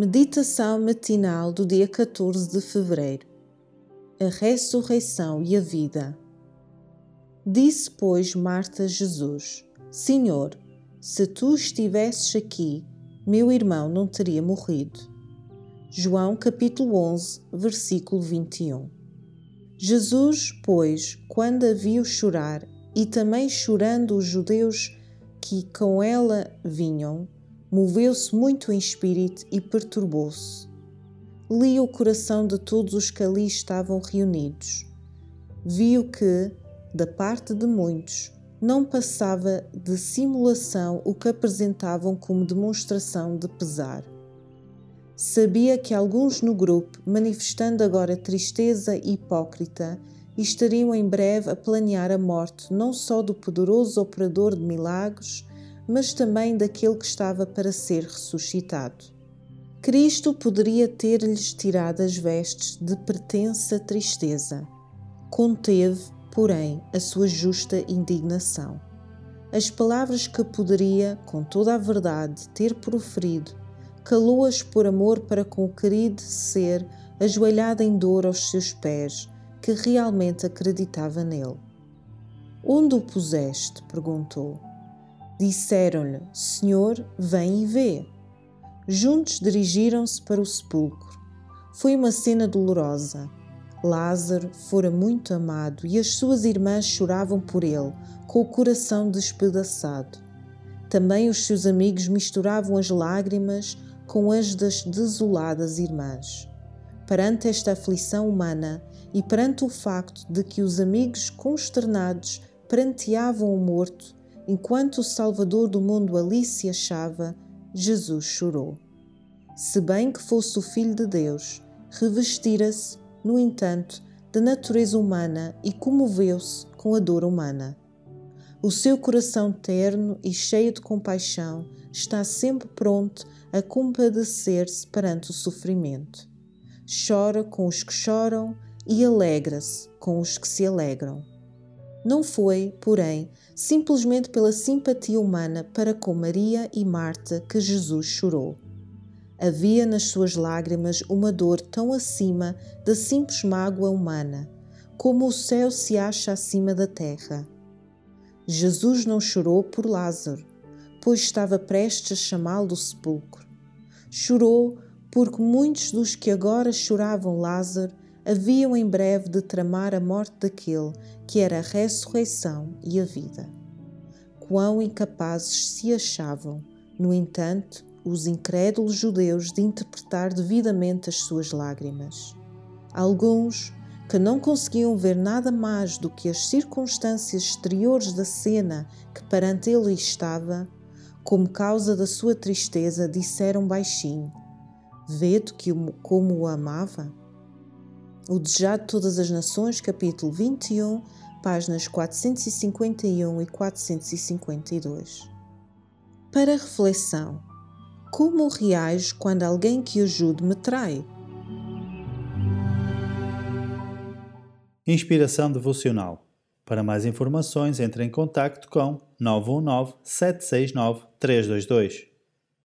Meditação matinal do dia 14 de fevereiro. A ressurreição e a vida. Disse, pois, Marta a Jesus: Senhor, se tu estivesses aqui, meu irmão não teria morrido. João capítulo 11, versículo 21. Jesus, pois, quando a viu chorar, e também chorando os judeus que com ela vinham, moveu-se muito em espírito e perturbou-se. Lia o coração de todos os que ali estavam reunidos. Viu que, da parte de muitos, não passava de simulação o que apresentavam como demonstração de pesar. Sabia que alguns no grupo, manifestando agora tristeza hipócrita, estariam em breve a planear a morte não só do poderoso operador de milagres, mas também daquele que estava para ser ressuscitado. Cristo poderia ter-lhes tirado as vestes de pretensa tristeza. Conteve, porém, a sua justa indignação. As palavras que poderia, com toda a verdade, ter proferido, calou-as por amor para com o querido ser ajoelhado em dor aos seus pés, que realmente acreditava nele. Onde o puseste? perguntou. Disseram-lhe: Senhor, vem e vê. Juntos dirigiram-se para o sepulcro. Foi uma cena dolorosa. Lázaro fora muito amado e as suas irmãs choravam por ele, com o coração despedaçado. Também os seus amigos misturavam as lágrimas com as das desoladas irmãs. Perante esta aflição humana e perante o facto de que os amigos consternados pranteavam o morto, enquanto o Salvador do mundo ali se achava, Jesus chorou. Se bem que fosse o Filho de Deus, revestira-se, no entanto, da natureza humana e comoveu-se com a dor humana. O seu coração terno e cheio de compaixão está sempre pronto a compadecer-se perante o sofrimento. Chora com os que choram e alegra-se com os que se alegram. Não foi, porém, simplesmente pela simpatia humana para com Maria e Marta que Jesus chorou. Havia nas suas lágrimas uma dor tão acima da simples mágoa humana, como o céu se acha acima da terra. Jesus não chorou por Lázaro, pois estava prestes a chamá-lo do sepulcro. Chorou porque muitos dos que agora choravam Lázaro haviam em breve de tramar a morte daquele que era a ressurreição e a vida. Quão incapazes se achavam, no entanto, os incrédulos judeus de interpretar devidamente as suas lágrimas. Alguns, que não conseguiam ver nada mais do que as circunstâncias exteriores da cena que perante ele estava, como causa da sua tristeza, disseram baixinho: Vede que como o amava? O Desejado de Todas as Nações, capítulo 21, páginas 451 e 452. Para reflexão: Como reajo quando alguém que ajude me trai? Inspiração devocional. Para mais informações, entre em contato com 919 769 322.